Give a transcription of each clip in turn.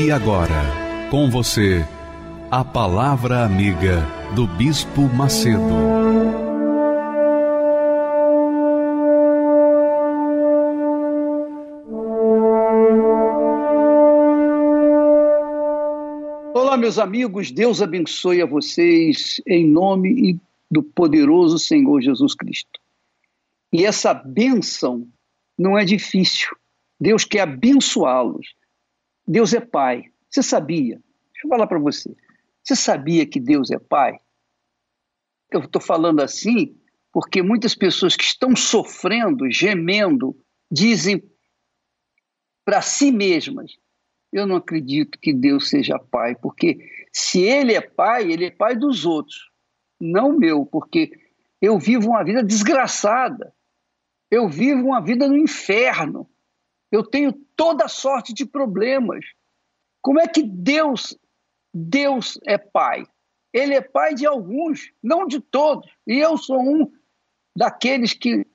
E agora, com você, a Palavra Amiga do Bispo Macedo. Olá, meus amigos, Deus abençoe a vocês em nome do poderoso Senhor Jesus Cristo. E essa bênção não é difícil. Deus quer abençoá-los. Deus é Pai. Você sabia? Deixa eu falar para você. Você sabia que Deus é Pai? Eu estou falando assim porque muitas pessoas que estão sofrendo, gemendo, dizem para si mesmas: Eu não acredito que Deus seja Pai, porque se Ele é Pai, Ele é Pai dos outros, não meu, porque eu vivo uma vida desgraçada, eu vivo uma vida no inferno. Eu tenho toda sorte de problemas. Como é que Deus, Deus é pai? Ele é pai de alguns, não de todos. E eu sou um daqueles que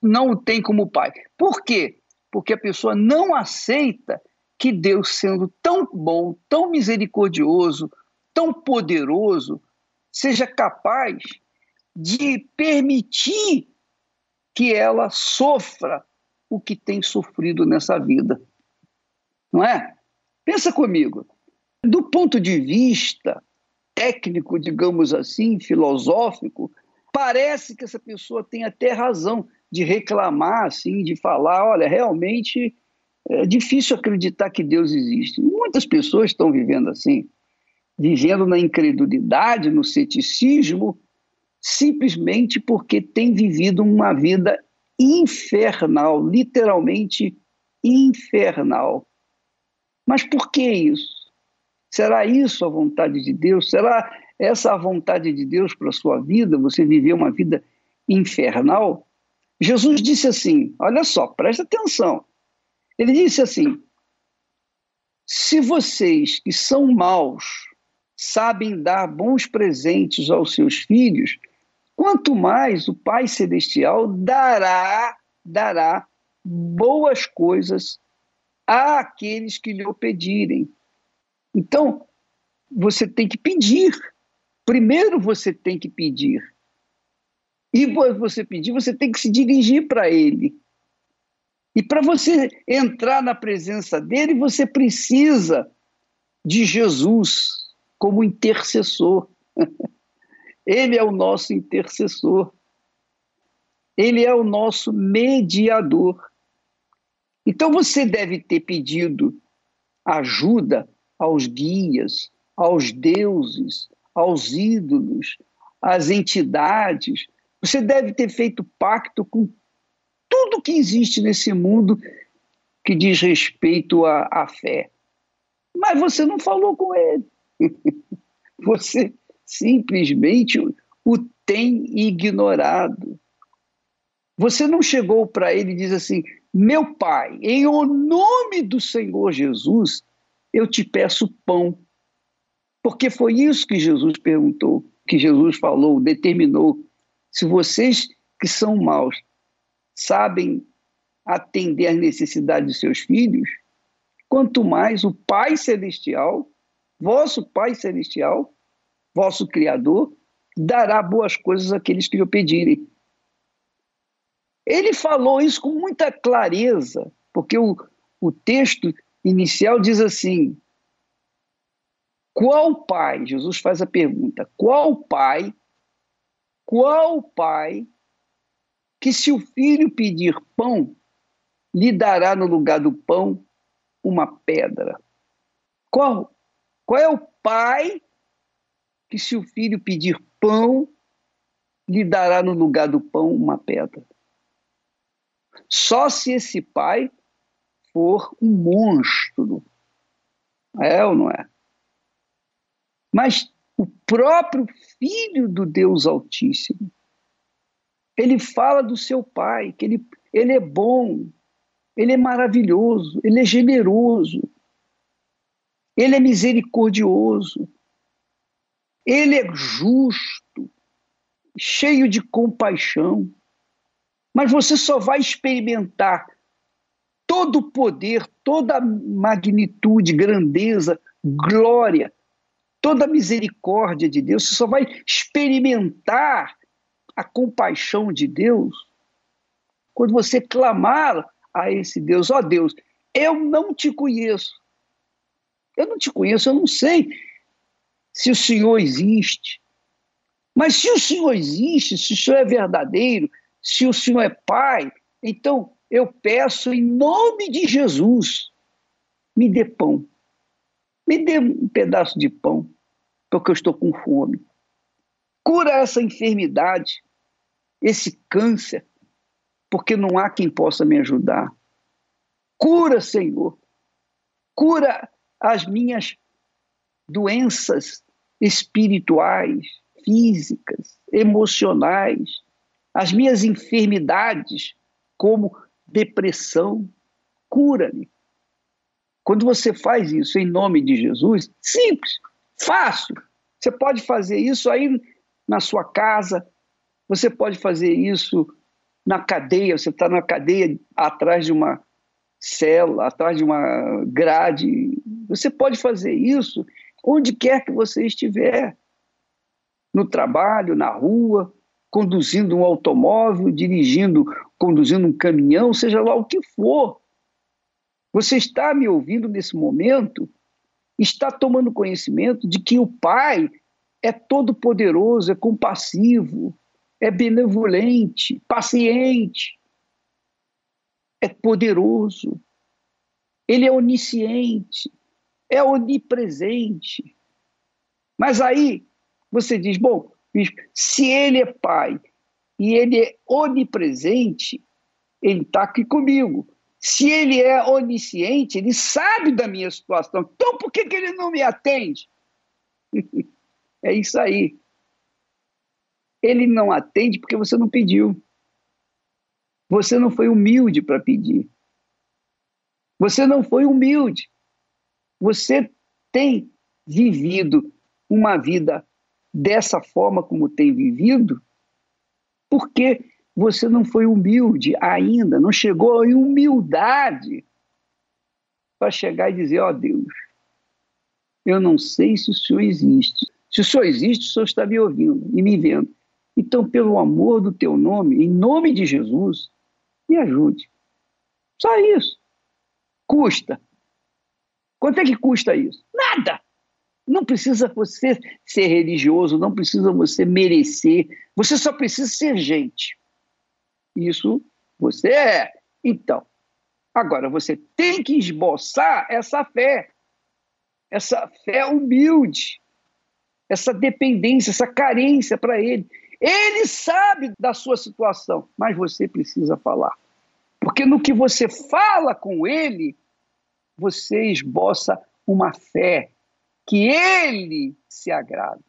não o tem como pai. Por quê? Porque a pessoa não aceita que Deus, sendo tão bom, tão misericordioso, tão poderoso, seja capaz de permitir que ela sofra o que tem sofrido nessa vida. Não é? Pensa comigo. Do ponto de vista técnico, digamos assim, filosófico, parece que essa pessoa tem até razão de reclamar, assim, de falar, olha, realmente é difícil acreditar que Deus existe. Muitas pessoas estão vivendo assim, vivendo na incredulidade, no ceticismo, simplesmente porque têm vivido uma vida infernal, literalmente infernal. Mas por que isso? Será isso a vontade de Deus? Será essa a vontade de Deus para a sua vida? Você viver uma vida infernal? Jesus disse assim: olha só, presta atenção. Ele disse assim: se vocês que são maus sabem dar bons presentes aos seus filhos, quanto mais o Pai Celestial dará, dará boas coisas àqueles que lhe o pedirem. Então, você tem que pedir. Primeiro você tem que pedir. E para você pedir, você tem que se dirigir para ele. E para você entrar na presença dele, você precisa de Jesus como intercessor. Ele é o nosso intercessor. Ele é o nosso mediador. Então você deve ter pedido ajuda aos guias, aos deuses, aos ídolos, às entidades. Você deve ter feito pacto com tudo que existe nesse mundo que diz respeito à, fé. Mas você não falou com ele. Você simplesmente o tem ignorado. Você não chegou para ele e diz assim: Meu pai, em o nome do Senhor Jesus, eu te peço pão. Porque foi isso que Jesus perguntou, que Jesus falou, determinou. Se vocês que são maus sabem atender às necessidades de seus filhos, quanto mais o Pai Celestial, vosso Pai Celestial, vosso Criador, dará boas coisas àqueles que lhe pedirem. Ele falou isso com muita clareza, porque o, o texto inicial diz assim: qual pai? Jesus faz a pergunta: qual pai? Qual pai que, se o filho pedir pão, lhe dará no lugar do pão uma pedra? Qual? Qual é o pai que se o filho pedir pão, lhe dará no lugar do pão uma pedra. Só se esse pai for um monstro. É ou não é? Mas o próprio Filho do Deus Altíssimo, ele fala do seu Pai, que ele, ele é bom, ele é maravilhoso, ele é generoso, ele é misericordioso, ele é justo, cheio de compaixão. Mas você só vai experimentar todo o poder, toda a magnitude, grandeza, glória, toda a misericórdia de Deus. Você só vai experimentar a compaixão de Deus quando você clamar a esse Deus: Ó oh Deus, eu não te conheço. Eu não te conheço, eu não sei se o Senhor existe. Mas se o Senhor existe, se o Senhor é verdadeiro, se o Senhor é Pai, então eu peço em nome de Jesus, me dê pão. Me dê um pedaço de pão, porque eu estou com fome. Cura essa enfermidade, esse câncer, porque não há quem possa me ajudar. Cura, Senhor. Cura as minhas doenças espirituais, físicas, emocionais, as minhas enfermidades, como depressão. Cura-me. Quando você faz isso em nome de Jesus, simples, fácil. Você pode fazer isso aí na sua casa, você pode fazer isso na cadeia, você está na cadeia atrás de uma cela, atrás de uma grade. Você pode fazer isso onde quer que você estiver. No trabalho, na rua, conduzindo um automóvel, dirigindo, conduzindo um caminhão, seja lá o que for. Você está me ouvindo nesse momento, está tomando conhecimento de que o Pai é todo-poderoso, é compassivo, é benevolente, paciente, é poderoso, ele é onisciente, é onipresente. Mas aí você diz: bom, se ele é pai e ele é onipresente, ele está aqui comigo. Se ele é onisciente, ele sabe da minha situação. Então por que, que ele não me atende? é isso aí. Ele não atende porque você não pediu. Você não foi humilde para pedir. Você não foi humilde. Você tem vivido uma vida dessa forma como tem vivido porque você não foi humilde ainda, não chegou em humildade para chegar e dizer: Ó oh, Deus, eu não sei se o Senhor existe. Se o Senhor existe, o Senhor está me ouvindo e me vendo. Então, pelo amor do teu nome, em nome de Jesus, me ajude. Só isso. Custa. Quanto é que custa isso? Nada. Não precisa você ser religioso, não precisa você merecer, você só precisa ser gente. Isso você é. Então, agora você tem que esboçar essa fé, essa fé humilde, essa dependência, essa carência para ele. Ele sabe da sua situação, mas você precisa falar. Porque no que você fala com ele, você esboça uma fé que ele se agrada.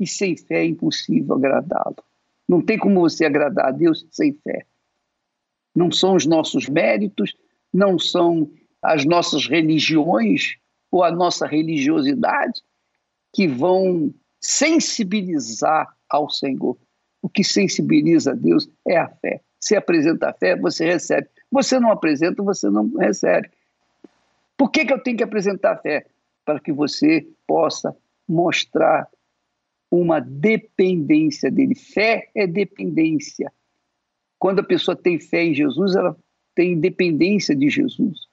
E sem fé é impossível agradá-lo. Não tem como você agradar a Deus sem fé. Não são os nossos méritos, não são as nossas religiões ou a nossa religiosidade que vão sensibilizar ao Senhor. O que sensibiliza a Deus é a fé. Se apresenta a fé, você recebe. Você não apresenta, você não recebe. Por que, que eu tenho que apresentar a fé? Para que você possa mostrar uma dependência dele. Fé é dependência. Quando a pessoa tem fé em Jesus, ela tem dependência de Jesus.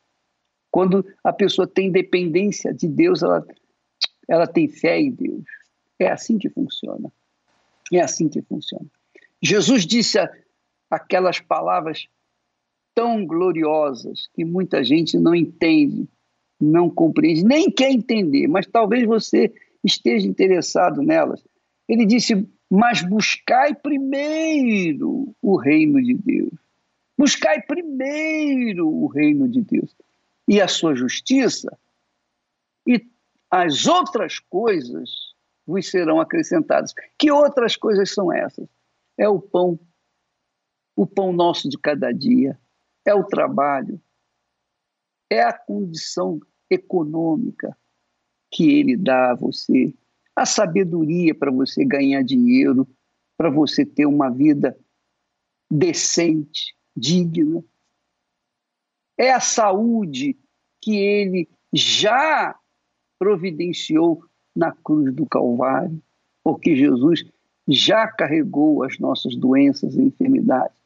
Quando a pessoa tem dependência de Deus, ela, ela tem fé em Deus. É assim que funciona. É assim que funciona. Jesus disse aquelas palavras tão gloriosas que muita gente não entende, não compreende, nem quer entender, mas talvez você esteja interessado nelas. Ele disse: Mas buscai primeiro o reino de Deus. Buscai primeiro o reino de Deus. e a sua justiça, e as outras coisas vos serão acrescentadas. Que outras coisas são essas? É o pão, o pão nosso de cada dia, é o trabalho, é a condição econômica que ele dá a você, a sabedoria para você ganhar dinheiro, para você ter uma vida decente, digna. É a saúde que ele já providenciou na cruz do Calvário, porque Jesus já carregou as nossas doenças e enfermidades.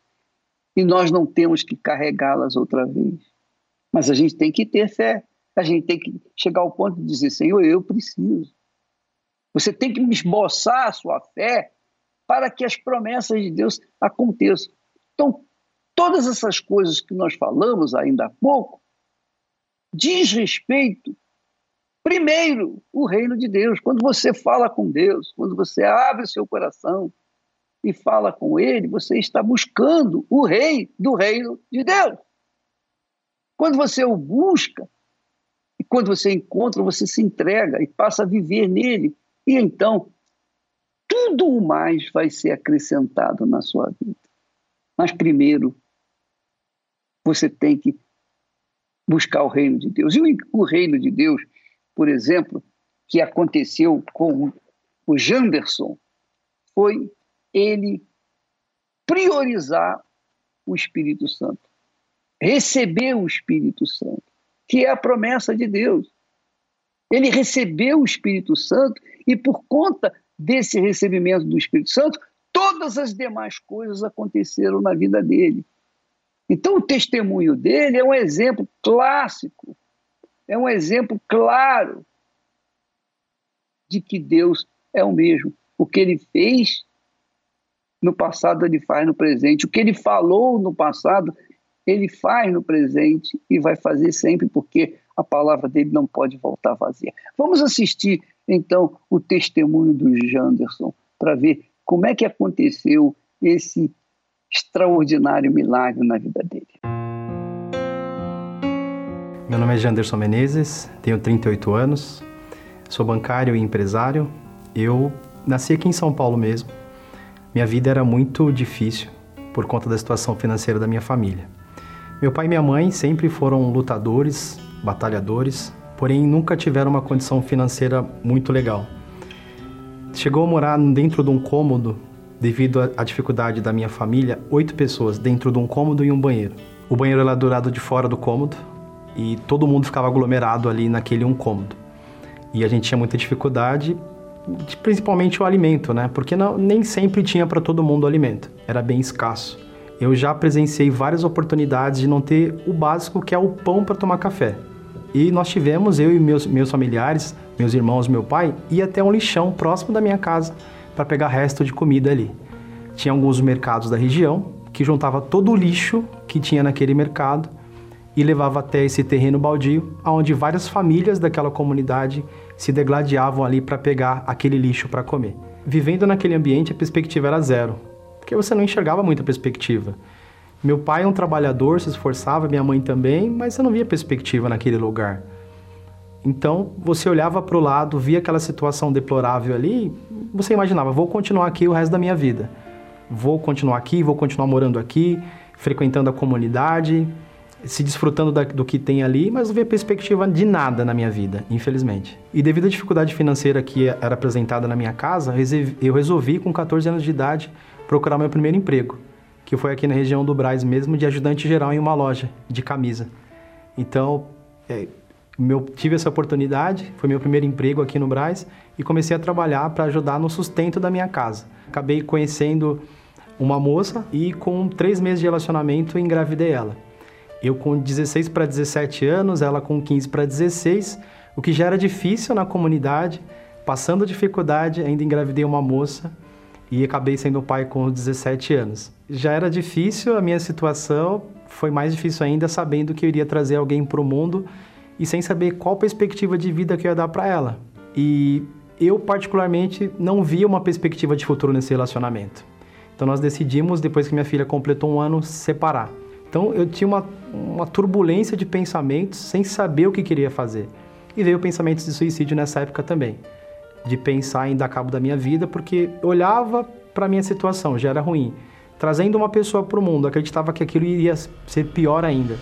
E nós não temos que carregá-las outra vez. Mas a gente tem que ter fé. A gente tem que chegar ao ponto de dizer: Senhor, eu preciso. Você tem que esboçar a sua fé para que as promessas de Deus aconteçam. Então, todas essas coisas que nós falamos ainda há pouco diz respeito Primeiro, o reino de Deus. Quando você fala com Deus, quando você abre o seu coração e fala com Ele, você está buscando o rei do reino de Deus. Quando você o busca, e quando você encontra, você se entrega e passa a viver nele. E então, tudo o mais vai ser acrescentado na sua vida. Mas primeiro, você tem que buscar o reino de Deus. E o reino de Deus por exemplo, que aconteceu com o Janderson foi ele priorizar o Espírito Santo, receber o Espírito Santo, que é a promessa de Deus. Ele recebeu o Espírito Santo e, por conta desse recebimento do Espírito Santo, todas as demais coisas aconteceram na vida dele. Então, o testemunho dele é um exemplo clássico é um exemplo claro de que Deus é o mesmo. O que ele fez no passado, ele faz no presente. O que ele falou no passado, ele faz no presente e vai fazer sempre, porque a palavra dele não pode voltar vazia. Vamos assistir, então, o testemunho do Janderson para ver como é que aconteceu esse extraordinário milagre na vida dele. Meu nome é Janderson Menezes, tenho 38 anos, sou bancário e empresário. Eu nasci aqui em São Paulo mesmo. Minha vida era muito difícil por conta da situação financeira da minha família. Meu pai e minha mãe sempre foram lutadores, batalhadores, porém nunca tiveram uma condição financeira muito legal. Chegou a morar dentro de um cômodo, devido à dificuldade da minha família, oito pessoas dentro de um cômodo e um banheiro. O banheiro era do lado de fora do cômodo, e todo mundo ficava aglomerado ali naquele um cômodo. E a gente tinha muita dificuldade, principalmente o alimento, né? Porque não, nem sempre tinha para todo mundo alimento, era bem escasso. Eu já presenciei várias oportunidades de não ter o básico que é o pão para tomar café. E nós tivemos, eu e meus, meus familiares, meus irmãos, meu pai, ir até um lixão próximo da minha casa para pegar resto de comida ali. Tinha alguns mercados da região que juntava todo o lixo que tinha naquele mercado e levava até esse terreno baldio, onde várias famílias daquela comunidade se degladiavam ali para pegar aquele lixo para comer. Vivendo naquele ambiente, a perspectiva era zero, porque você não enxergava muita perspectiva. Meu pai é um trabalhador, se esforçava, minha mãe também, mas você não via perspectiva naquele lugar. Então, você olhava para o lado, via aquela situação deplorável ali, você imaginava, vou continuar aqui o resto da minha vida. Vou continuar aqui, vou continuar morando aqui, frequentando a comunidade, se desfrutando da, do que tem ali, mas não via perspectiva de nada na minha vida, infelizmente. E devido à dificuldade financeira que era apresentada na minha casa, eu resolvi, com 14 anos de idade, procurar meu primeiro emprego, que foi aqui na região do Braz mesmo, de ajudante geral em uma loja de camisa. Então, é, meu, tive essa oportunidade, foi meu primeiro emprego aqui no Braz, e comecei a trabalhar para ajudar no sustento da minha casa. Acabei conhecendo uma moça e com três meses de relacionamento engravidei ela. Eu com 16 para 17 anos, ela com 15 para 16, o que já era difícil na comunidade. Passando dificuldade, ainda engravidei uma moça e acabei sendo pai com 17 anos. Já era difícil a minha situação, foi mais difícil ainda sabendo que eu iria trazer alguém para o mundo e sem saber qual perspectiva de vida que eu ia dar para ela. E eu particularmente não via uma perspectiva de futuro nesse relacionamento. Então nós decidimos depois que minha filha completou um ano separar. Então eu tinha uma, uma turbulência de pensamentos sem saber o que queria fazer. E veio pensamentos de suicídio nessa época também, de pensar em dar cabo da minha vida, porque olhava para minha situação, já era ruim. Trazendo uma pessoa para o mundo, acreditava que aquilo iria ser pior ainda.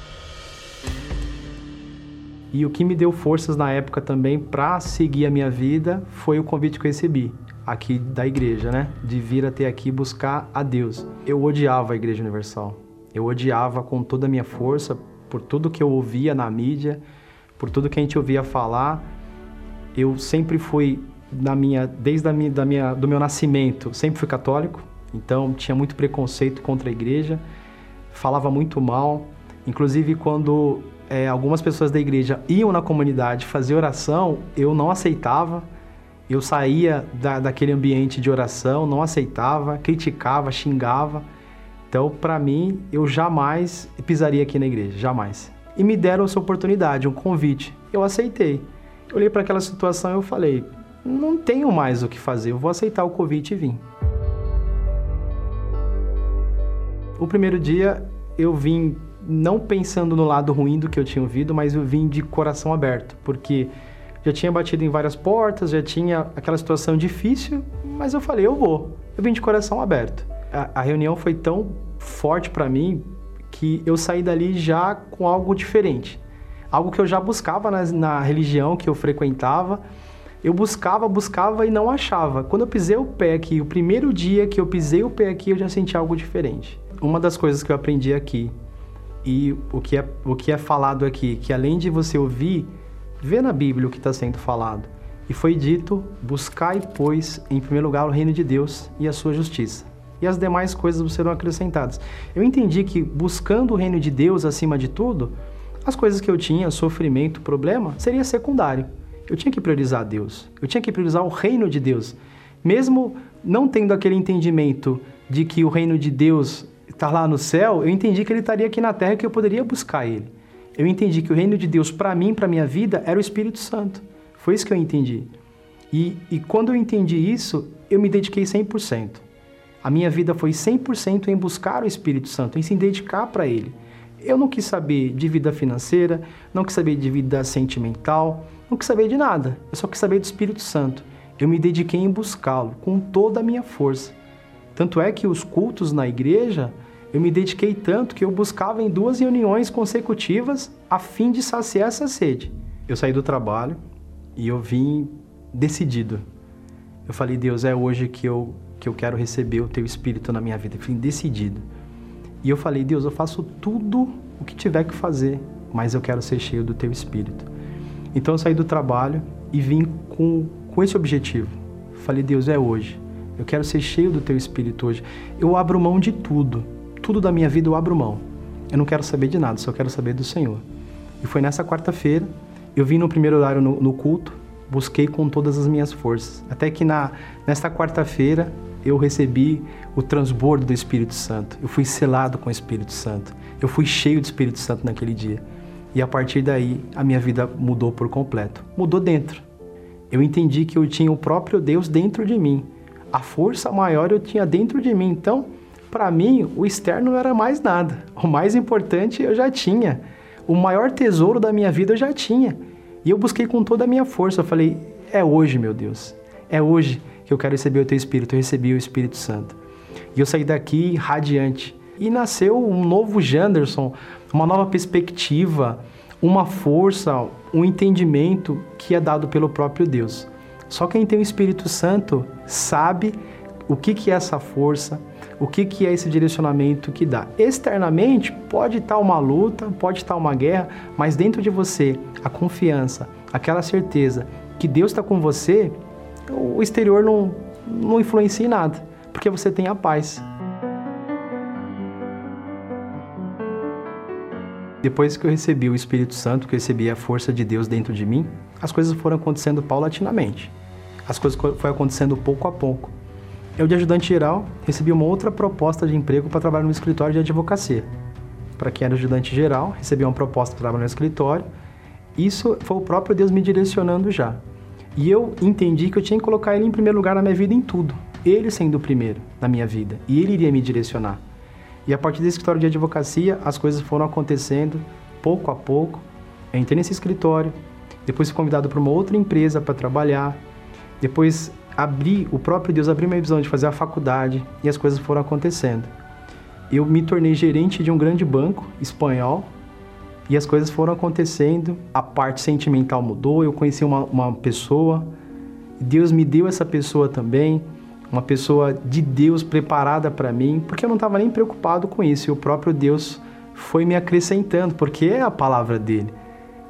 E o que me deu forças na época também para seguir a minha vida foi o convite que eu recebi aqui da igreja, né? De vir até aqui buscar a Deus. Eu odiava a Igreja Universal. Eu odiava com toda a minha força por tudo que eu ouvia na mídia, por tudo que a gente ouvia falar. Eu sempre fui na minha desde a minha, da minha do meu nascimento, sempre fui católico. Então tinha muito preconceito contra a igreja, falava muito mal. Inclusive quando é, algumas pessoas da igreja iam na comunidade fazer oração, eu não aceitava. Eu saía da, daquele ambiente de oração, não aceitava, criticava, xingava. Então, para mim, eu jamais pisaria aqui na igreja, jamais. E me deram essa oportunidade, um convite. Eu aceitei. Eu olhei para aquela situação e eu falei: não tenho mais o que fazer, eu vou aceitar o convite e vim. O primeiro dia eu vim não pensando no lado ruim do que eu tinha ouvido, mas eu vim de coração aberto, porque já tinha batido em várias portas, já tinha aquela situação difícil, mas eu falei, eu vou. Eu vim de coração aberto. A, a reunião foi tão forte para mim que eu saí dali já com algo diferente. Algo que eu já buscava na, na religião que eu frequentava. Eu buscava, buscava e não achava. Quando eu pisei o pé aqui, o primeiro dia que eu pisei o pé aqui, eu já senti algo diferente. Uma das coisas que eu aprendi aqui e o que é, o que é falado aqui, que além de você ouvir, vê na Bíblia o que está sendo falado. E foi dito: buscai, pois, em primeiro lugar o reino de Deus e a sua justiça. E as demais coisas serão acrescentadas. Eu entendi que buscando o reino de Deus acima de tudo, as coisas que eu tinha, sofrimento, problema, seria secundário. Eu tinha que priorizar Deus. Eu tinha que priorizar o reino de Deus. Mesmo não tendo aquele entendimento de que o reino de Deus está lá no céu, eu entendi que ele estaria aqui na terra e que eu poderia buscar ele. Eu entendi que o reino de Deus para mim, para minha vida, era o Espírito Santo. Foi isso que eu entendi. E, e quando eu entendi isso, eu me dediquei 100%. A minha vida foi 100% em buscar o Espírito Santo, em se dedicar para ele. Eu não quis saber de vida financeira, não quis saber de vida sentimental, não quis saber de nada. Eu só quis saber do Espírito Santo. Eu me dediquei em buscá-lo com toda a minha força. Tanto é que os cultos na igreja eu me dediquei tanto que eu buscava em duas reuniões consecutivas a fim de saciar essa sede. Eu saí do trabalho e eu vim decidido. Eu falei, Deus, é hoje que eu, que eu quero receber o teu espírito na minha vida. Eu vim decidido. E eu falei, Deus, eu faço tudo o que tiver que fazer, mas eu quero ser cheio do teu espírito. Então eu saí do trabalho e vim com, com esse objetivo. Falei, Deus, é hoje. Eu quero ser cheio do teu espírito hoje. Eu abro mão de tudo tudo da minha vida eu abro mão. Eu não quero saber de nada, só quero saber do Senhor. E foi nessa quarta-feira, eu vim no primeiro horário no, no, culto, busquei com todas as minhas forças. Até que na, nesta quarta-feira eu recebi o transbordo do Espírito Santo. Eu fui selado com o Espírito Santo. Eu fui cheio do Espírito Santo naquele dia. E a partir daí a minha vida mudou por completo. Mudou dentro. Eu entendi que eu tinha o próprio Deus dentro de mim. A força maior eu tinha dentro de mim. Então, para mim, o externo não era mais nada. O mais importante eu já tinha. O maior tesouro da minha vida eu já tinha. E eu busquei com toda a minha força. Eu falei: é hoje, meu Deus. É hoje que eu quero receber o teu Espírito. Eu recebi o Espírito Santo. E eu saí daqui radiante. E nasceu um novo Janderson, uma nova perspectiva, uma força, um entendimento que é dado pelo próprio Deus. Só quem tem o Espírito Santo sabe o que, que é essa força, o que, que é esse direcionamento que dá. Externamente, pode estar uma luta, pode estar uma guerra, mas dentro de você, a confiança, aquela certeza que Deus está com você, o exterior não, não influencia em nada, porque você tem a paz. Depois que eu recebi o Espírito Santo, que eu recebi a força de Deus dentro de mim, as coisas foram acontecendo paulatinamente. As coisas foram acontecendo pouco a pouco. Eu, de ajudante geral, recebi uma outra proposta de emprego para trabalhar no escritório de advocacia. Para quem era ajudante geral, recebi uma proposta para trabalhar no escritório. Isso foi o próprio Deus me direcionando já. E eu entendi que eu tinha que colocar Ele em primeiro lugar na minha vida em tudo. Ele sendo o primeiro na minha vida. E Ele iria me direcionar. E a partir desse escritório de advocacia, as coisas foram acontecendo pouco a pouco. Eu entrei nesse escritório, depois fui convidado para uma outra empresa para trabalhar, depois abri, o próprio Deus abriu minha visão de fazer a faculdade e as coisas foram acontecendo. Eu me tornei gerente de um grande banco espanhol e as coisas foram acontecendo, a parte sentimental mudou, eu conheci uma, uma pessoa, Deus me deu essa pessoa também, uma pessoa de Deus preparada para mim, porque eu não estava nem preocupado com isso, e o próprio Deus foi me acrescentando, porque é a palavra dele.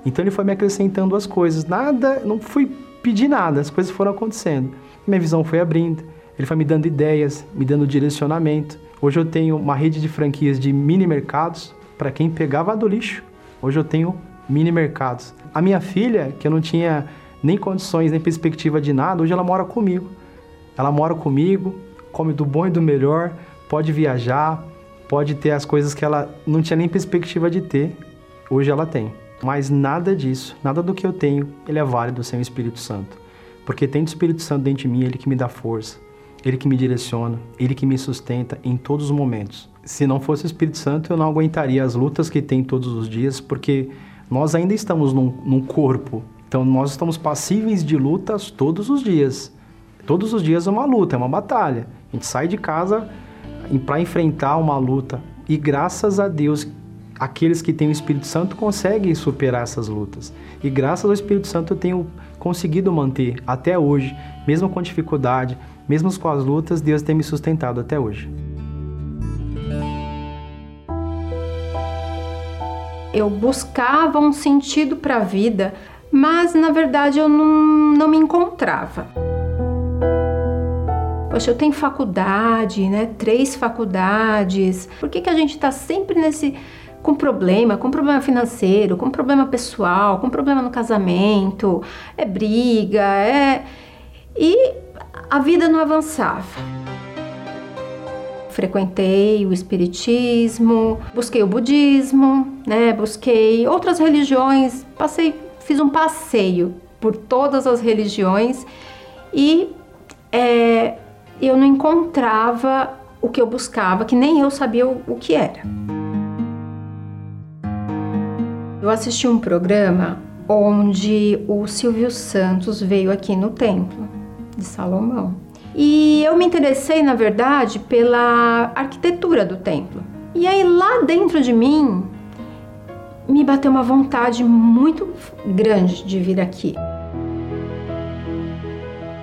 Então ele foi me acrescentando as coisas, nada, não fui pedir nada, as coisas foram acontecendo. Minha visão foi abrindo, ele foi me dando ideias, me dando direcionamento. Hoje eu tenho uma rede de franquias de mini mercados para quem pegava do lixo Hoje eu tenho mini mercados. A minha filha, que eu não tinha nem condições, nem perspectiva de nada, hoje ela mora comigo. Ela mora comigo, come do bom e do melhor, pode viajar, pode ter as coisas que ela não tinha nem perspectiva de ter. Hoje ela tem. Mas nada disso, nada do que eu tenho, ele é válido sem o Espírito Santo. Porque tem o Espírito Santo dentro de mim, ele que me dá força, ele que me direciona, ele que me sustenta em todos os momentos se não fosse o Espírito Santo, eu não aguentaria as lutas que tem todos os dias, porque nós ainda estamos num, num corpo. Então nós estamos passíveis de lutas todos os dias. Todos os dias é uma luta, é uma batalha. A gente sai de casa para enfrentar uma luta. E graças a Deus, aqueles que têm o Espírito Santo conseguem superar essas lutas. E graças ao Espírito Santo eu tenho conseguido manter até hoje, mesmo com dificuldade, mesmo com as lutas, Deus tem me sustentado até hoje. eu buscava um sentido para a vida, mas na verdade eu não, não me encontrava. Poxa, eu tenho faculdade, né? Três faculdades. Por que, que a gente está sempre nesse com problema, com problema financeiro, com problema pessoal, com problema no casamento, é briga, é e a vida não avançava frequentei o espiritismo, busquei o budismo, né? Busquei outras religiões, passei, fiz um passeio por todas as religiões e é, eu não encontrava o que eu buscava, que nem eu sabia o, o que era. Eu assisti um programa onde o Silvio Santos veio aqui no templo de Salomão. E eu me interessei, na verdade, pela arquitetura do templo. E aí lá dentro de mim me bateu uma vontade muito grande de vir aqui.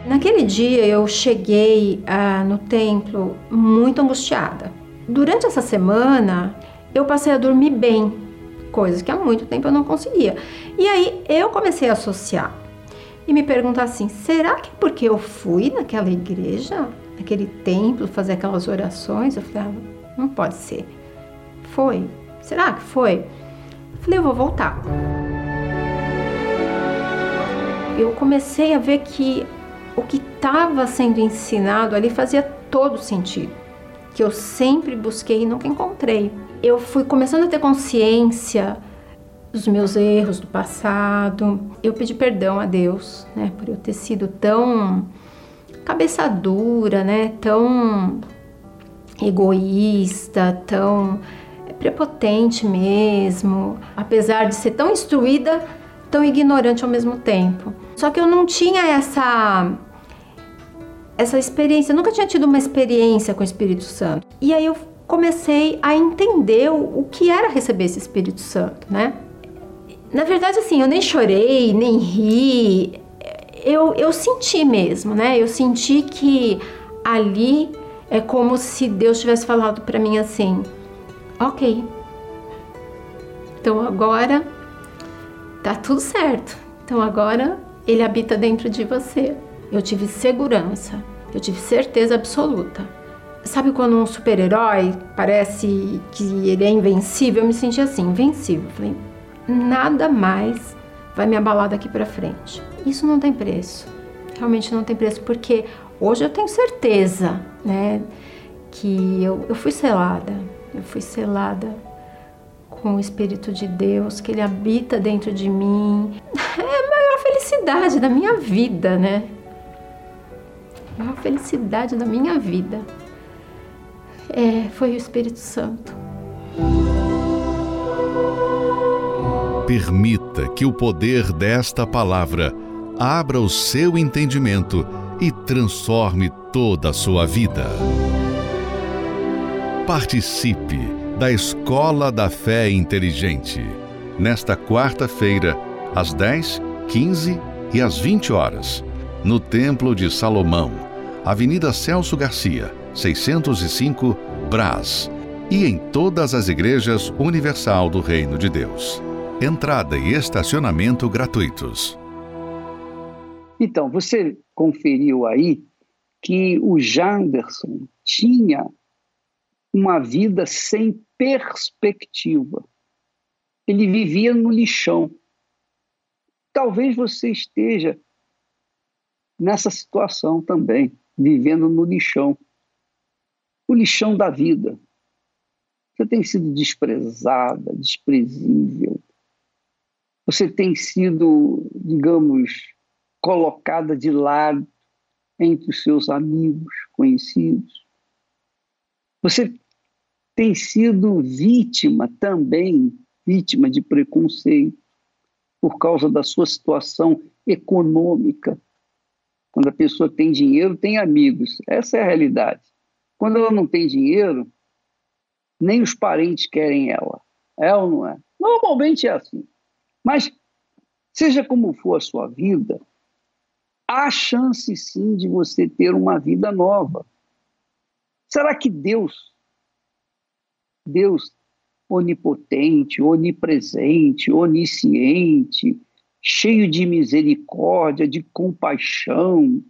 Naquele dia eu cheguei ah, no templo muito angustiada. Durante essa semana eu passei a dormir bem, coisas que há muito tempo eu não conseguia. E aí eu comecei a associar e me perguntar assim: será que porque eu fui naquela igreja, naquele templo, fazer aquelas orações? Eu falei: ah, não pode ser. Foi. Será que foi? Eu falei: eu vou voltar. Eu comecei a ver que o que estava sendo ensinado ali fazia todo sentido, que eu sempre busquei e nunca encontrei. Eu fui começando a ter consciência dos meus erros do passado. Eu pedi perdão a Deus, né, por eu ter sido tão cabeça dura, né, tão egoísta, tão prepotente mesmo, apesar de ser tão instruída, tão ignorante ao mesmo tempo. Só que eu não tinha essa essa experiência, eu nunca tinha tido uma experiência com o Espírito Santo. E aí eu comecei a entender o, que era receber esse Espírito Santo, né? Na verdade, assim, eu nem chorei, nem ri. Eu, eu senti mesmo, né? Eu senti que ali é como se Deus tivesse falado para mim assim: ok, então agora tá tudo certo. Então agora ele habita dentro de você. Eu tive segurança, eu tive certeza absoluta. Sabe quando um super-herói parece que ele é invencível? Eu me senti assim, invencível. Falei, nada mais vai me abalar daqui para frente. Isso não tem preço. Realmente não tem preço, porque hoje eu tenho certeza, né, que eu, eu fui selada. Eu fui selada com o Espírito de Deus, que Ele habita dentro de mim. É a maior felicidade da minha vida, né? A maior felicidade da minha vida. é, foi o Espírito Santo. Permita que o poder desta palavra abra o seu entendimento e transforme toda a sua vida. Participe da Escola da Fé Inteligente. Nesta quarta-feira, às 10, 15 e às 20 horas, no Templo de Salomão, Avenida Celso Garcia, 605, Brás, e em todas as igrejas universal do Reino de Deus. Entrada e estacionamento gratuitos. Então, você conferiu aí que o Janderson tinha uma vida sem perspectiva. Ele vivia no lixão. Talvez você esteja nessa situação também, vivendo no lixão. O lixão da vida. Você tem sido desprezada, desprezível. Você tem sido, digamos, colocada de lado entre os seus amigos, conhecidos. Você tem sido vítima também, vítima de preconceito, por causa da sua situação econômica. Quando a pessoa tem dinheiro, tem amigos. Essa é a realidade. Quando ela não tem dinheiro, nem os parentes querem ela. É ou não é? Normalmente é assim. Mas, seja como for a sua vida, há chance sim de você ter uma vida nova. Será que Deus, Deus onipotente, onipresente, onisciente, cheio de misericórdia, de compaixão,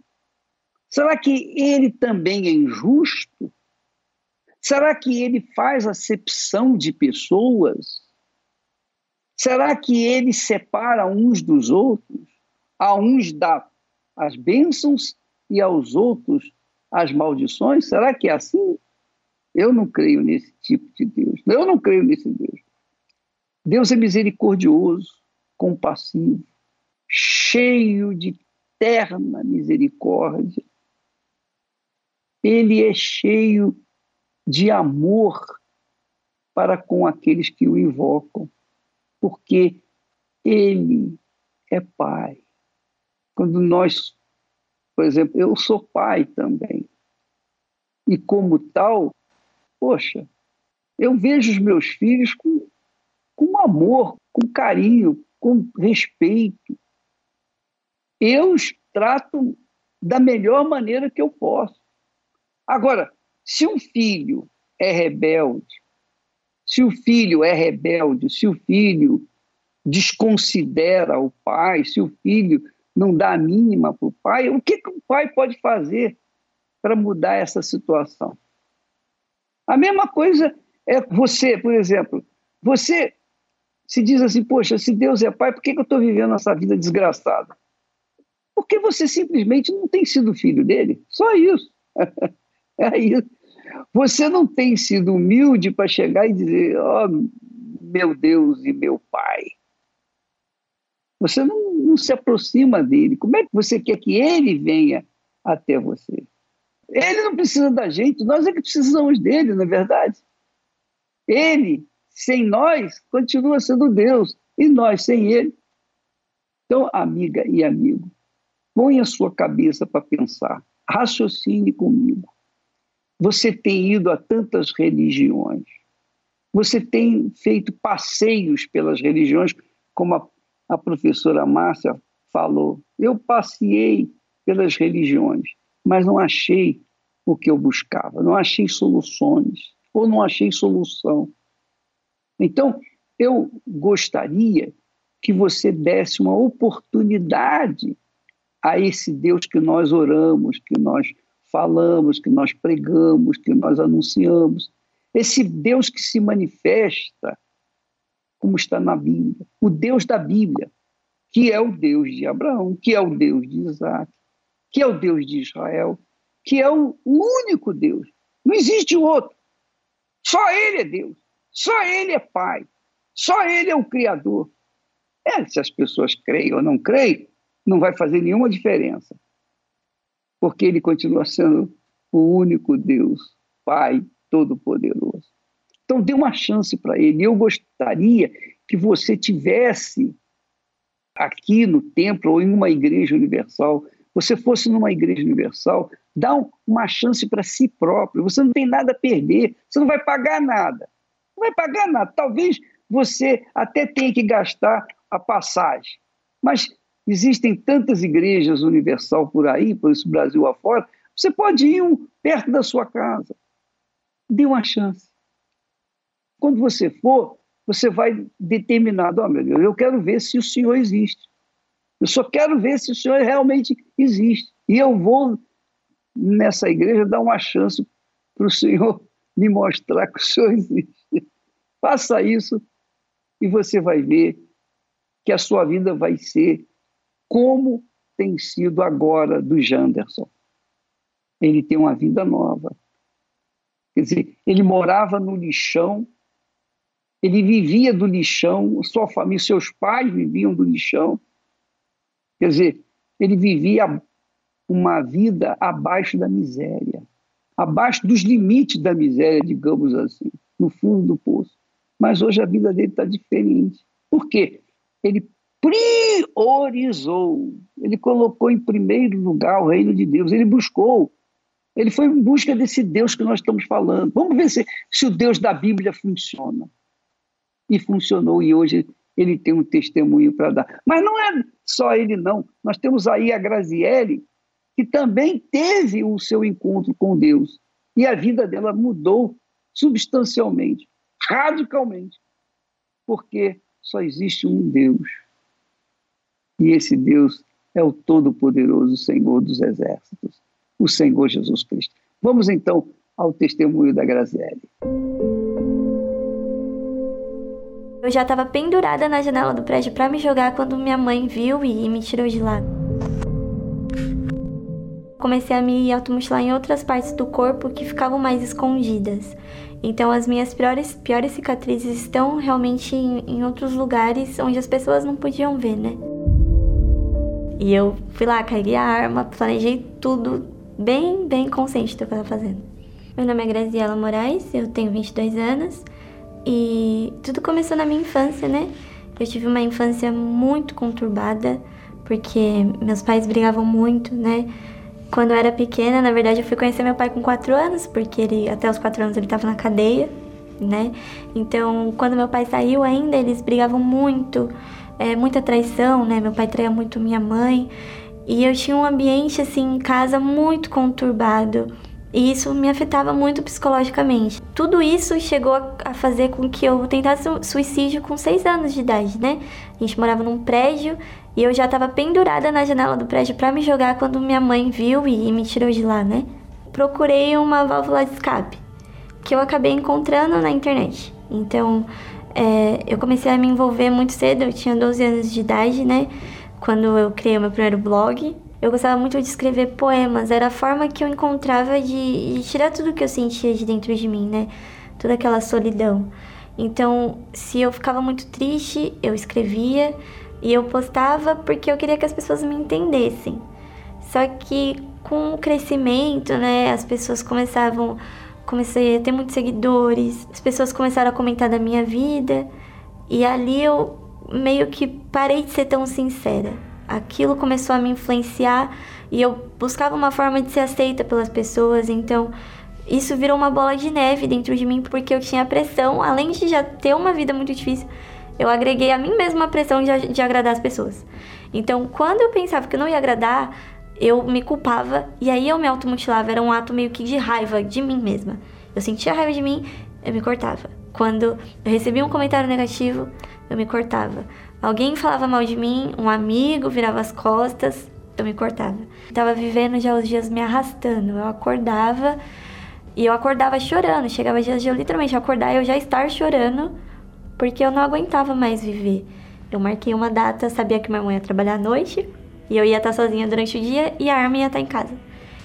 será que ele também é injusto? Será que ele faz acepção de pessoas? Será que ele separa uns dos outros? A uns dá as bênçãos e aos outros as maldições? Será que é assim? Eu não creio nesse tipo de Deus. Eu não creio nesse Deus. Deus é misericordioso, compassivo, cheio de terna misericórdia. Ele é cheio de amor para com aqueles que o invocam, porque ele é Pai. Quando nós, por exemplo, eu sou pai também, e como tal, poxa, eu vejo os meus filhos com, com amor, com carinho, com respeito. Eu os trato da melhor maneira que eu posso. Agora, se um filho é rebelde, se o filho é rebelde, se o filho desconsidera o pai, se o filho não dá a mínima para o pai, o que, que o pai pode fazer para mudar essa situação? A mesma coisa é você, por exemplo. Você se diz assim, poxa, se Deus é pai, por que, que eu estou vivendo essa vida desgraçada? Porque você simplesmente não tem sido filho dele. Só isso. é isso. Você não tem sido humilde para chegar e dizer, ó, oh, meu Deus e meu pai. Você não, não se aproxima dele. Como é que você quer que ele venha até você? Ele não precisa da gente, nós é que precisamos dele, não é verdade? Ele, sem nós, continua sendo Deus, e nós sem ele. Então, amiga e amigo, põe a sua cabeça para pensar, raciocine comigo. Você tem ido a tantas religiões, você tem feito passeios pelas religiões, como a, a professora Márcia falou. Eu passei pelas religiões, mas não achei o que eu buscava, não achei soluções, ou não achei solução. Então, eu gostaria que você desse uma oportunidade a esse Deus que nós oramos, que nós falamos, que nós pregamos, que nós anunciamos. Esse Deus que se manifesta, como está na Bíblia, o Deus da Bíblia, que é o Deus de Abraão, que é o Deus de Isaac, que é o Deus de Israel, que é o único Deus. Não existe outro. Só Ele é Deus. Só Ele é Pai. Só Ele é o Criador. É, se as pessoas creem ou não creem, não vai fazer nenhuma diferença porque ele continua sendo o único Deus, Pai Todo-Poderoso. Então dê uma chance para ele. Eu gostaria que você tivesse aqui no templo ou em uma igreja universal, você fosse numa igreja universal, dá uma chance para si próprio. Você não tem nada a perder, você não vai pagar nada. Não vai pagar nada. Talvez você até tenha que gastar a passagem. Mas existem tantas igrejas universal por aí, por esse Brasil afora, você pode ir um perto da sua casa. Dê uma chance. Quando você for, você vai determinado, oh, meu Deus, eu quero ver se o Senhor existe. Eu só quero ver se o Senhor realmente existe. E eu vou nessa igreja dar uma chance para o Senhor me mostrar que o Senhor existe. Faça isso e você vai ver que a sua vida vai ser como tem sido agora do Janderson. Ele tem uma vida nova. Quer dizer, ele morava no lixão, ele vivia do lixão, sua família, seus pais viviam do lixão. Quer dizer, ele vivia uma vida abaixo da miséria, abaixo dos limites da miséria, digamos assim, no fundo do poço. Mas hoje a vida dele está diferente. Por quê? Ele priorizou, ele colocou em primeiro lugar o reino de Deus, ele buscou, ele foi em busca desse Deus que nós estamos falando. Vamos ver se, se o Deus da Bíblia funciona. E funcionou, e hoje ele tem um testemunho para dar. Mas não é só ele, não. Nós temos aí a Graziele, que também teve o seu encontro com Deus. E a vida dela mudou substancialmente, radicalmente. Porque só existe um Deus. E esse Deus é o Todo-Poderoso Senhor dos Exércitos, o Senhor Jesus Cristo. Vamos então ao testemunho da Graziele. Eu já estava pendurada na janela do prédio para me jogar quando minha mãe viu e me tirou de lá. Comecei a me automutilar em outras partes do corpo que ficavam mais escondidas. Então as minhas piores, piores cicatrizes estão realmente em, em outros lugares onde as pessoas não podiam ver, né? E eu fui lá, carreguei a arma, planejei tudo bem, bem consciente do que eu tava fazendo. Meu nome é Graziela Moraes, eu tenho 22 anos e tudo começou na minha infância, né? Eu tive uma infância muito conturbada, porque meus pais brigavam muito, né? Quando eu era pequena, na verdade, eu fui conhecer meu pai com 4 anos, porque ele até os 4 anos ele estava na cadeia, né? Então, quando meu pai saiu ainda, eles brigavam muito é, muita traição, né? Meu pai traía muito minha mãe. E eu tinha um ambiente, assim, em casa muito conturbado. E isso me afetava muito psicologicamente. Tudo isso chegou a fazer com que eu tentasse suicídio com seis anos de idade, né? A gente morava num prédio e eu já estava pendurada na janela do prédio para me jogar quando minha mãe viu e me tirou de lá, né? Procurei uma válvula de escape que eu acabei encontrando na internet. Então, é, eu comecei a me envolver muito cedo, eu tinha 12 anos de idade, né? Quando eu criei o meu primeiro blog. Eu gostava muito de escrever poemas, era a forma que eu encontrava de, de tirar tudo que eu sentia de dentro de mim, né? Toda aquela solidão. Então, se eu ficava muito triste, eu escrevia e eu postava porque eu queria que as pessoas me entendessem. Só que com o crescimento, né, as pessoas começavam comecei a ter muitos seguidores, as pessoas começaram a comentar da minha vida e ali eu meio que parei de ser tão sincera. Aquilo começou a me influenciar e eu buscava uma forma de ser aceita pelas pessoas, então isso virou uma bola de neve dentro de mim porque eu tinha pressão, além de já ter uma vida muito difícil, eu agreguei a mim mesma a pressão de, de agradar as pessoas. Então, quando eu pensava que eu não ia agradar, eu me culpava e aí eu me automutilava. Era um ato meio que de raiva de mim mesma. Eu sentia raiva de mim, eu me cortava. Quando eu recebia um comentário negativo, eu me cortava. Alguém falava mal de mim, um amigo virava as costas, eu me cortava. tava vivendo já os dias me arrastando. Eu acordava e eu acordava chorando. Chegava dias de eu literalmente acordar e eu já estar chorando porque eu não aguentava mais viver. Eu marquei uma data, sabia que minha mãe ia trabalhar à noite, e eu ia estar sozinha durante o dia e a arma ia estar em casa.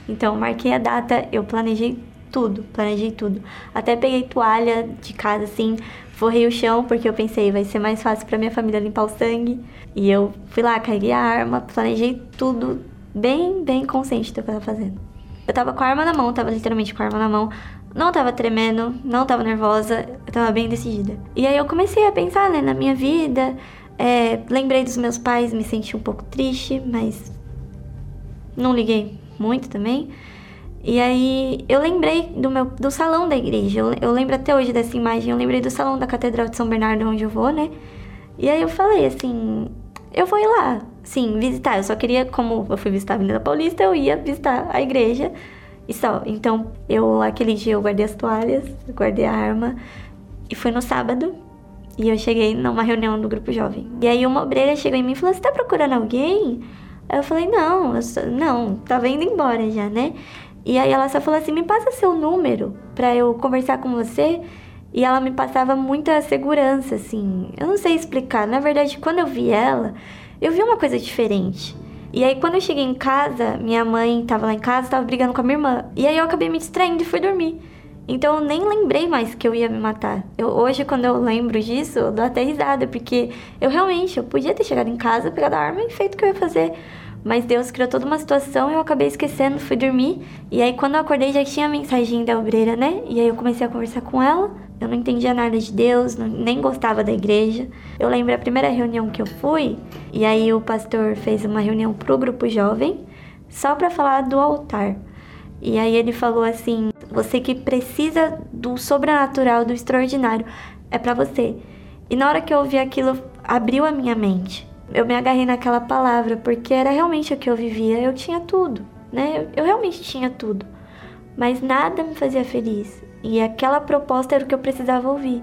Então, marquei a data, eu planejei tudo, planejei tudo. Até peguei toalha de casa, assim, forrei o chão, porque eu pensei, vai ser mais fácil para minha família limpar o sangue. E eu fui lá, carreguei a arma, planejei tudo bem, bem consciente do que eu tava fazendo. Eu tava com a arma na mão, tava literalmente com a arma na mão, Não tava tremendo, não tava nervosa, eu tava bem decidida. E aí eu comecei a pensar, né, na minha vida. É, lembrei dos meus pais, me senti um pouco triste, mas não liguei muito também. E aí eu lembrei do meu do salão da igreja. Eu, eu lembro até hoje dessa imagem. Eu lembrei do salão da Catedral de São Bernardo onde eu vou, né? E aí eu falei assim, eu vou ir lá, sim, visitar. Eu só queria, como eu fui visitar a Avenida Paulista, eu ia visitar a igreja e só. Então, eu aquele dia eu guardei as toalhas, guardei a arma e foi no sábado. E eu cheguei numa reunião do grupo jovem. E aí uma obreira chegou em mim e falou: "Você tá procurando alguém?" Aí eu falei: "Não, eu só, não, tava indo embora já, né?" E aí ela só falou assim: "Me passa seu número para eu conversar com você." E ela me passava muita segurança, assim. Eu não sei explicar. Na verdade, quando eu vi ela, eu vi uma coisa diferente. E aí, quando eu cheguei em casa, minha mãe tava lá em casa, tava brigando com a minha irmã. E aí eu acabei me distraindo e fui dormir. Então eu nem lembrei mais que eu ia me matar. Eu, hoje, quando eu lembro disso, eu dou até risada, porque eu realmente, eu podia ter chegado em casa, pegado a arma e feito o que eu ia fazer. Mas Deus criou toda uma situação e eu acabei esquecendo, fui dormir. E aí quando eu acordei já tinha a mensagem da obreira, né? E aí eu comecei a conversar com ela. Eu não entendia nada de Deus, não, nem gostava da igreja. Eu lembro a primeira reunião que eu fui, e aí o pastor fez uma reunião pro grupo jovem, só para falar do altar. E aí ele falou assim: "Você que precisa do sobrenatural, do extraordinário, é para você". E na hora que eu ouvi aquilo, abriu a minha mente eu me agarrei naquela palavra, porque era realmente o que eu vivia. Eu tinha tudo, né? Eu, eu realmente tinha tudo. Mas nada me fazia feliz. E aquela proposta era o que eu precisava ouvir.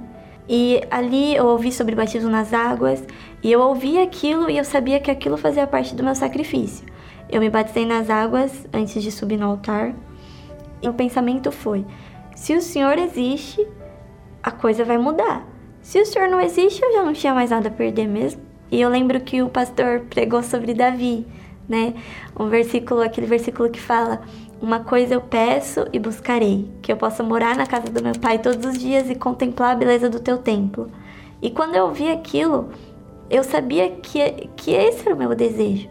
E ali eu ouvi sobre batismo nas águas, e eu ouvi aquilo e eu sabia que aquilo fazia parte do meu sacrifício. Eu me batizei nas águas antes de subir no altar. E o pensamento foi: se o Senhor existe, a coisa vai mudar. Se o Senhor não existe, eu já não tinha mais nada a perder mesmo. E eu lembro que o pastor pregou sobre Davi, né? Um versículo, aquele versículo que fala: Uma coisa eu peço e buscarei, que eu possa morar na casa do meu pai todos os dias e contemplar a beleza do teu templo. E quando eu vi aquilo, eu sabia que, que esse era o meu desejo.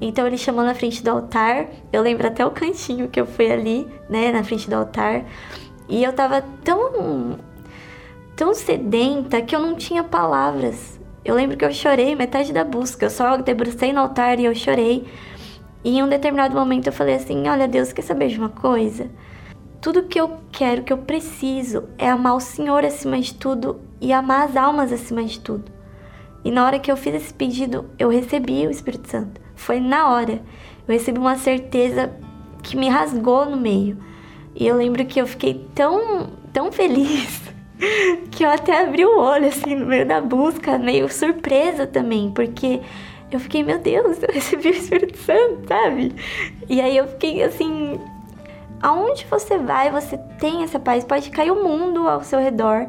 Então ele chamou na frente do altar, eu lembro até o cantinho que eu fui ali, né, na frente do altar, e eu tava tão tão sedenta que eu não tinha palavras eu lembro que eu chorei metade da busca. Eu só debrucei no altar e eu chorei. E em um determinado momento eu falei assim: Olha, Deus, quer saber de uma coisa? Tudo que eu quero, que eu preciso, é amar o Senhor acima de tudo e amar as almas acima de tudo. E na hora que eu fiz esse pedido, eu recebi o Espírito Santo. Foi na hora. Eu recebi uma certeza que me rasgou no meio. E eu lembro que eu fiquei tão, tão feliz que eu até abri o olho assim no meio da busca, meio surpresa também, porque eu fiquei, meu Deus, eu recebi o Espírito Santo, sabe? E aí eu fiquei assim, aonde você vai, você tem essa paz, pode cair o mundo ao seu redor,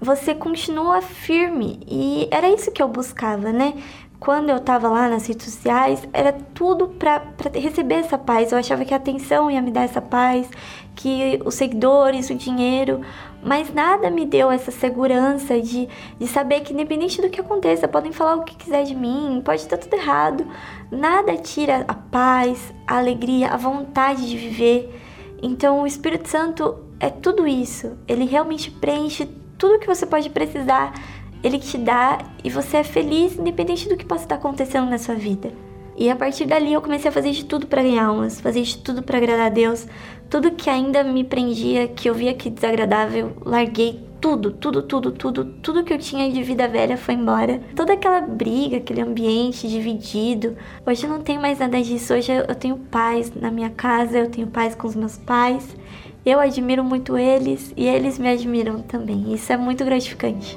você continua firme. E era isso que eu buscava, né? quando eu tava lá nas redes sociais, era tudo para receber essa paz. Eu achava que a atenção ia me dar essa paz, que os seguidores, o dinheiro, mas nada me deu essa segurança de, de saber que, independente do que aconteça, podem falar o que quiser de mim, pode estar tudo errado. Nada tira a paz, a alegria, a vontade de viver. Então, o Espírito Santo é tudo isso. Ele realmente preenche tudo que você pode precisar ele te dá e você é feliz independente do que possa estar acontecendo na sua vida. E a partir dali eu comecei a fazer de tudo para ganhar almas, fazer de tudo para agradar a Deus. Tudo que ainda me prendia, que eu via que desagradável, larguei tudo, tudo, tudo, tudo, tudo que eu tinha de vida velha foi embora. Toda aquela briga, aquele ambiente dividido. Hoje eu não tenho mais nada disso. Hoje eu tenho paz na minha casa, eu tenho paz com os meus pais. Eu admiro muito eles e eles me admiram também. Isso é muito gratificante.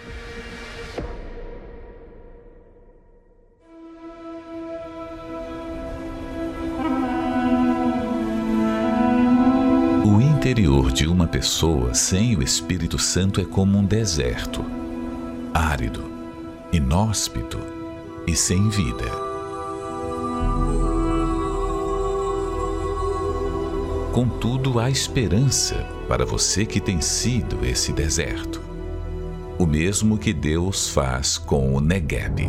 interior de uma pessoa sem o Espírito Santo é como um deserto, árido, inóspito e sem vida. Contudo, há esperança para você que tem sido esse deserto. O mesmo que Deus faz com o Negueb.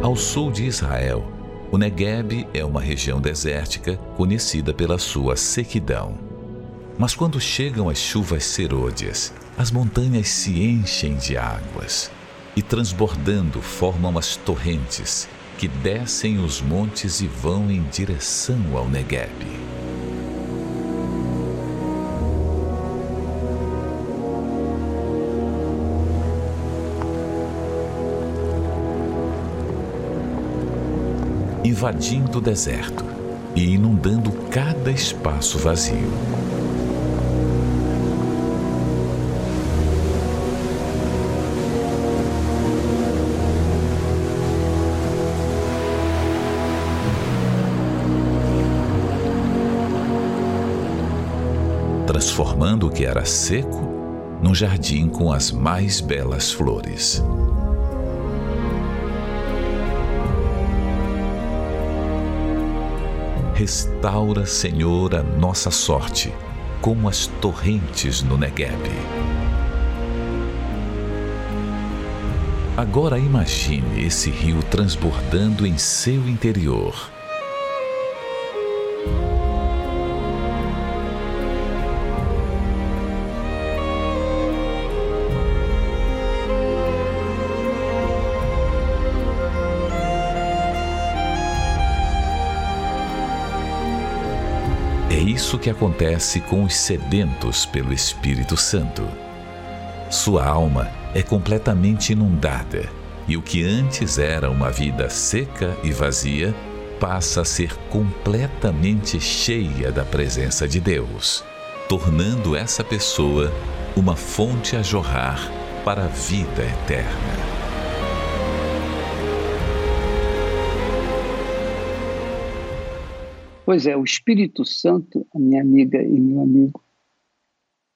Ao sul de Israel, o Negueb é uma região desértica conhecida pela sua sequidão. Mas quando chegam as chuvas serôdias, as montanhas se enchem de águas e, transbordando, formam as torrentes que descem os montes e vão em direção ao Negueb. Invadindo o deserto e inundando cada espaço vazio. transformando o que era seco num jardim com as mais belas flores. Restaura, Senhor, a nossa sorte, como as torrentes no Negueb. Agora imagine esse rio transbordando em seu interior. Isso que acontece com os sedentos pelo Espírito Santo. Sua alma é completamente inundada e o que antes era uma vida seca e vazia passa a ser completamente cheia da presença de Deus, tornando essa pessoa uma fonte a jorrar para a vida eterna. Pois é, o Espírito Santo, minha amiga e meu amigo,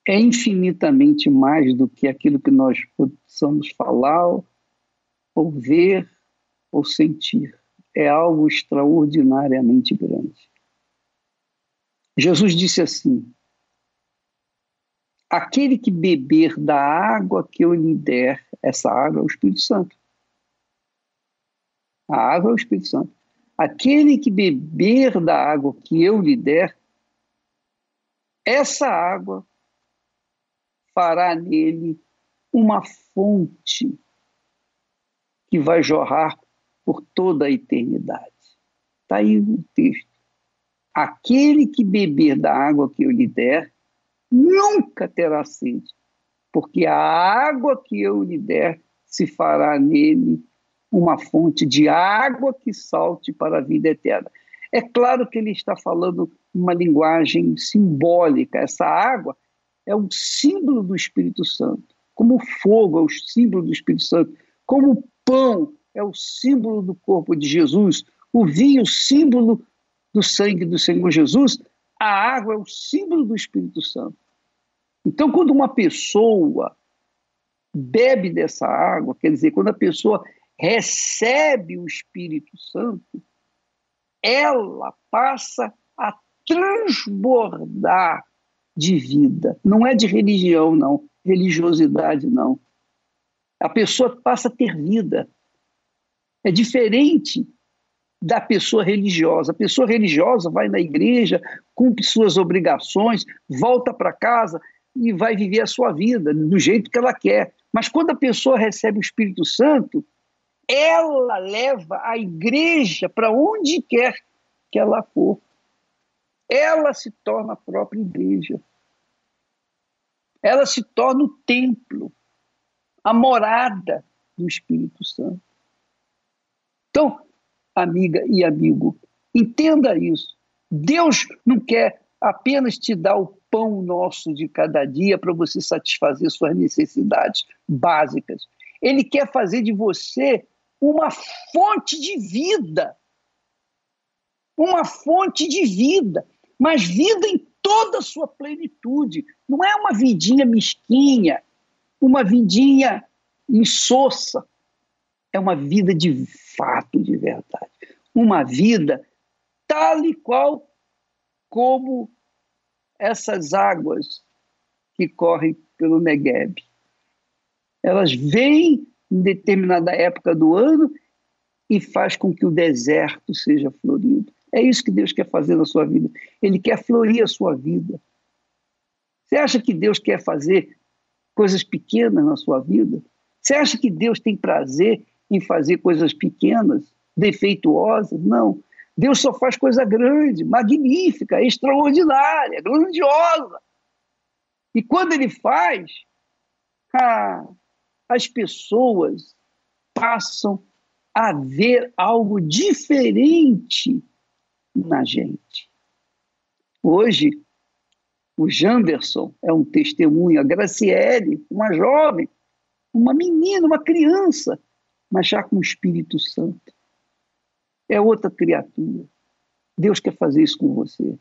é infinitamente mais do que aquilo que nós possamos falar, ou ver, ou sentir. É algo extraordinariamente grande. Jesus disse assim: Aquele que beber da água que eu lhe der, essa água é o Espírito Santo. A água é o Espírito Santo. Aquele que beber da água que eu lhe der, essa água fará nele uma fonte que vai jorrar por toda a eternidade. Está aí o texto. Aquele que beber da água que eu lhe der, nunca terá sede, porque a água que eu lhe der se fará nele uma fonte de água que salte para a vida eterna. É claro que ele está falando uma linguagem simbólica. Essa água é um símbolo do Espírito Santo, como o fogo é o símbolo do Espírito Santo, como o pão é o símbolo do corpo de Jesus, o vinho, símbolo do sangue do Senhor Jesus, a água é o símbolo do Espírito Santo. Então, quando uma pessoa bebe dessa água, quer dizer, quando a pessoa recebe o Espírito Santo, ela passa a transbordar de vida. Não é de religião, não. Religiosidade, não. A pessoa passa a ter vida. É diferente da pessoa religiosa. A pessoa religiosa vai na igreja, cumpre suas obrigações, volta para casa e vai viver a sua vida do jeito que ela quer. Mas quando a pessoa recebe o Espírito Santo, ela leva a igreja para onde quer que ela for. Ela se torna a própria igreja. Ela se torna o templo, a morada do Espírito Santo. Então, amiga e amigo, entenda isso. Deus não quer apenas te dar o pão nosso de cada dia para você satisfazer suas necessidades básicas. Ele quer fazer de você uma fonte de vida. Uma fonte de vida, mas vida em toda a sua plenitude. Não é uma vidinha mesquinha, uma vidinha insossa. É uma vida de fato, de verdade. Uma vida tal e qual como essas águas que correm pelo Negev. Elas vêm em determinada época do ano e faz com que o deserto seja florido. É isso que Deus quer fazer na sua vida. Ele quer florir a sua vida. Você acha que Deus quer fazer coisas pequenas na sua vida? Você acha que Deus tem prazer em fazer coisas pequenas, defeituosas? Não. Deus só faz coisa grande, magnífica, extraordinária, grandiosa. E quando ele faz, ah, as pessoas passam a ver algo diferente na gente. Hoje, o Janderson é um testemunho, a Graciele, uma jovem, uma menina, uma criança, mas já com o Espírito Santo. É outra criatura. Deus quer fazer isso com você.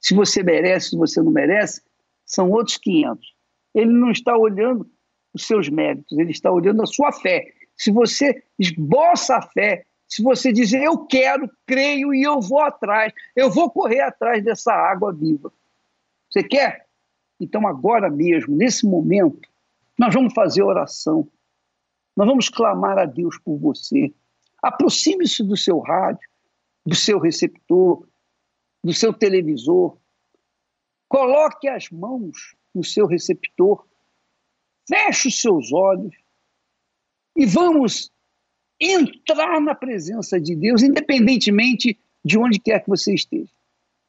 Se você merece, se você não merece, são outros 500. Ele não está olhando os seus méritos, ele está olhando a sua fé. Se você esboça a fé, se você dizer eu quero, creio e eu vou atrás, eu vou correr atrás dessa água viva. Você quer? Então, agora mesmo, nesse momento, nós vamos fazer oração. Nós vamos clamar a Deus por você. Aproxime-se do seu rádio, do seu receptor, do seu televisor. Coloque as mãos no seu receptor Feche os seus olhos e vamos entrar na presença de Deus, independentemente de onde quer que você esteja.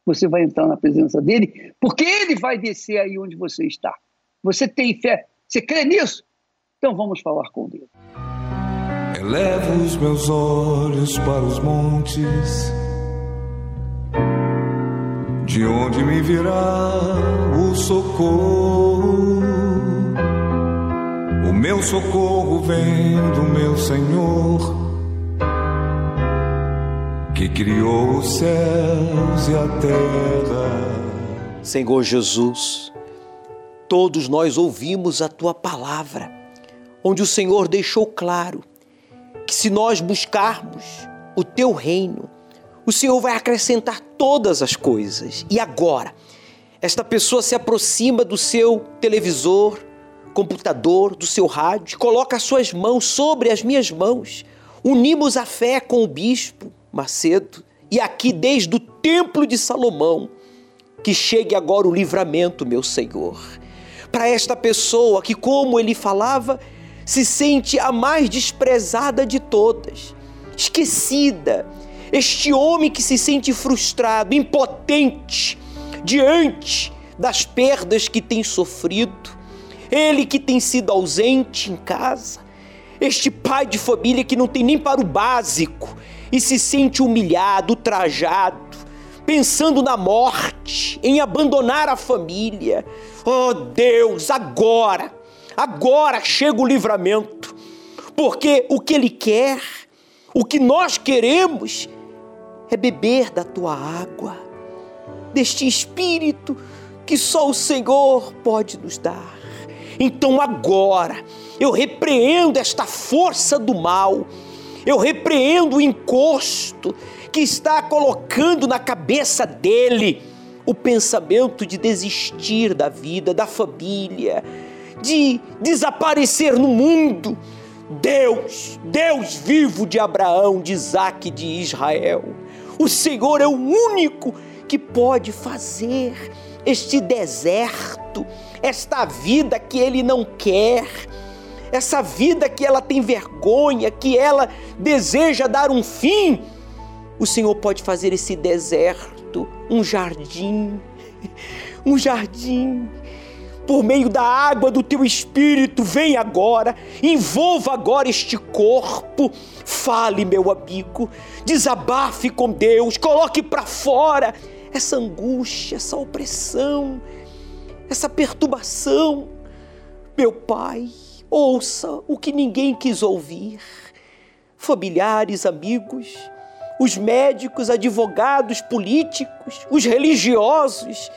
você vai entrar na presença dele, porque ele vai descer aí onde você está. Você tem fé? Você crê nisso? Então vamos falar com Deus. Elevo os meus olhos para os montes, de onde me virá o socorro. Meu socorro vem do meu Senhor, que criou os céus e a terra. Senhor Jesus, todos nós ouvimos a tua palavra, onde o Senhor deixou claro que se nós buscarmos o teu reino, o Senhor vai acrescentar todas as coisas. E agora, esta pessoa se aproxima do seu televisor, computador, do seu rádio, coloca as suas mãos sobre as minhas mãos. Unimos a fé com o bispo Macedo e aqui desde o templo de Salomão, que chegue agora o livramento, meu Senhor. Para esta pessoa que, como ele falava, se sente a mais desprezada de todas, esquecida. Este homem que se sente frustrado, impotente diante das perdas que tem sofrido, ele que tem sido ausente em casa, este pai de família que não tem nem para o básico e se sente humilhado, trajado, pensando na morte, em abandonar a família. Oh Deus, agora Agora chega o livramento, porque o que Ele quer, o que nós queremos, é beber da tua água, deste Espírito que só o Senhor pode nos dar. Então agora eu repreendo esta força do mal, eu repreendo o encosto que está colocando na cabeça dele o pensamento de desistir da vida, da família, de desaparecer no mundo. Deus, Deus vivo de Abraão, de Isaac, de Israel. O Senhor é o único que pode fazer este deserto, esta vida que ele não quer, essa vida que ela tem vergonha, que ela deseja dar um fim. O Senhor pode fazer esse deserto um jardim, um jardim por meio da água do teu espírito, vem agora, envolva agora este corpo. Fale, meu amigo, desabafe com Deus, coloque para fora essa angústia, essa opressão, essa perturbação. Meu Pai, ouça o que ninguém quis ouvir. Familiares, amigos, os médicos, advogados, políticos, os religiosos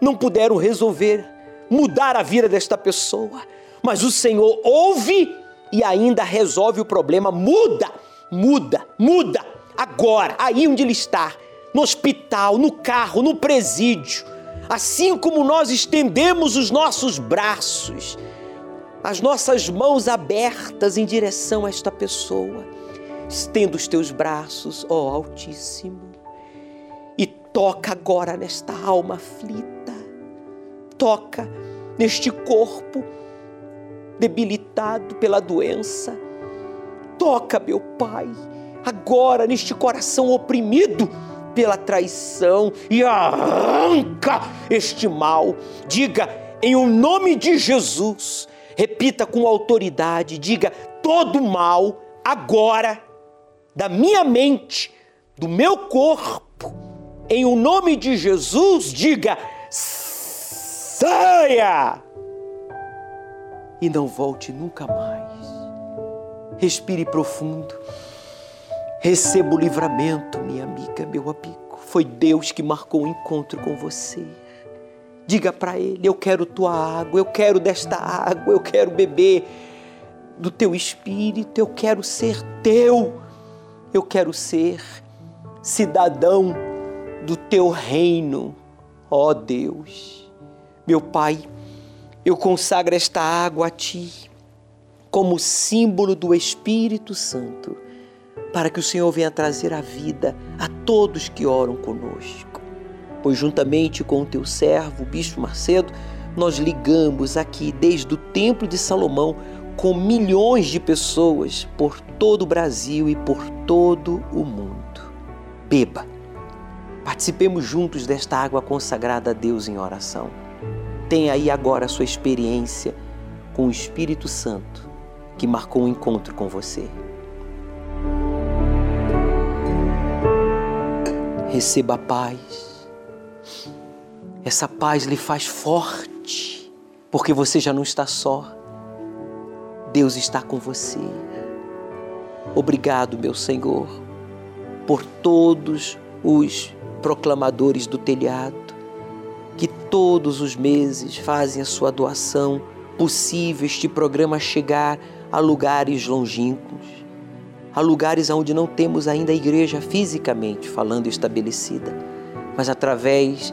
não puderam resolver mudar a vida desta pessoa, mas o Senhor ouve e ainda resolve o problema. Muda, muda, muda. Agora, aí onde ele está, no hospital, no carro, no presídio, assim como nós estendemos os nossos braços, as nossas mãos abertas em direção a esta pessoa, estenda os teus braços, ó Altíssimo, e toca agora nesta alma aflita toca neste corpo debilitado pela doença. Toca, meu Pai, agora neste coração oprimido pela traição e arranca este mal. Diga em o nome de Jesus. Repita com autoridade, diga todo mal agora da minha mente, do meu corpo, em o nome de Jesus, diga saia! E não volte nunca mais. Respire profundo. Receba o livramento, minha amiga, meu amigo. Foi Deus que marcou o encontro com você. Diga para Ele: Eu quero tua água, eu quero desta água, eu quero beber do teu espírito, eu quero ser teu, eu quero ser cidadão do teu reino, ó Deus. Meu Pai, eu consagro esta água a Ti como símbolo do Espírito Santo, para que o Senhor venha trazer a vida a todos que oram conosco. Pois, juntamente com o Teu servo, o Bispo Macedo, nós ligamos aqui desde o Templo de Salomão com milhões de pessoas por todo o Brasil e por todo o mundo. Beba Participemos juntos desta água consagrada a Deus em oração. Tenha aí agora a sua experiência com o Espírito Santo que marcou um encontro com você. Receba a paz. Essa paz lhe faz forte, porque você já não está só. Deus está com você. Obrigado, meu Senhor, por todos os proclamadores do telhado que todos os meses fazem a sua doação possível este programa chegar a lugares longínquos, a lugares onde não temos ainda a igreja fisicamente falando estabelecida, mas através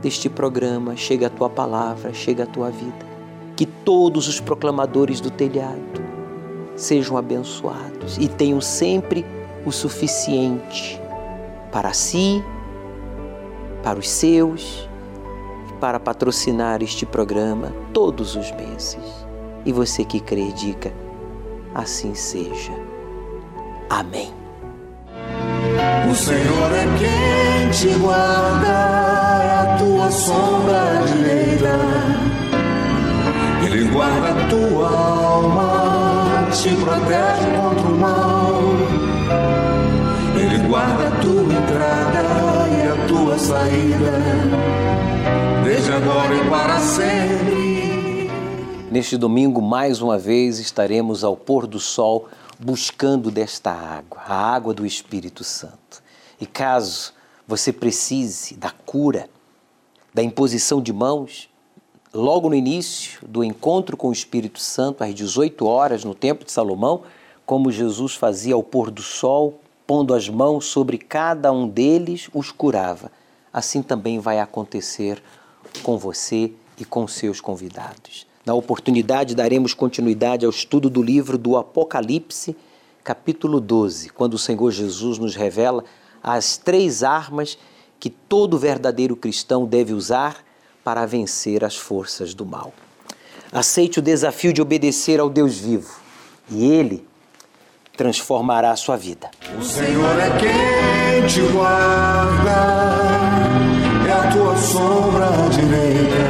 deste programa chega a tua palavra, chega a tua vida. Que todos os proclamadores do telhado sejam abençoados e tenham sempre o suficiente para si, para os seus e para patrocinar este programa todos os meses. E você que crê, diga: assim seja. Amém. O Senhor é quem te guarda, é a tua sombra direita. Ele guarda a tua alma, te protege contra o mal. Ele guarda a tua entrada e a tua saída, desde agora e para sempre. Neste domingo, mais uma vez, estaremos ao pôr do sol buscando desta água, a água do Espírito Santo. E caso você precise da cura, da imposição de mãos, logo no início do encontro com o Espírito Santo, às 18 horas, no Templo de Salomão, como Jesus fazia ao pôr do sol, pondo as mãos sobre cada um deles, os curava. Assim também vai acontecer com você e com seus convidados. Na oportunidade, daremos continuidade ao estudo do livro do Apocalipse, capítulo 12, quando o Senhor Jesus nos revela as três armas que todo verdadeiro cristão deve usar para vencer as forças do mal. Aceite o desafio de obedecer ao Deus vivo e Ele transformará a sua vida. O Senhor é quem te guarda, é a tua sombra direita.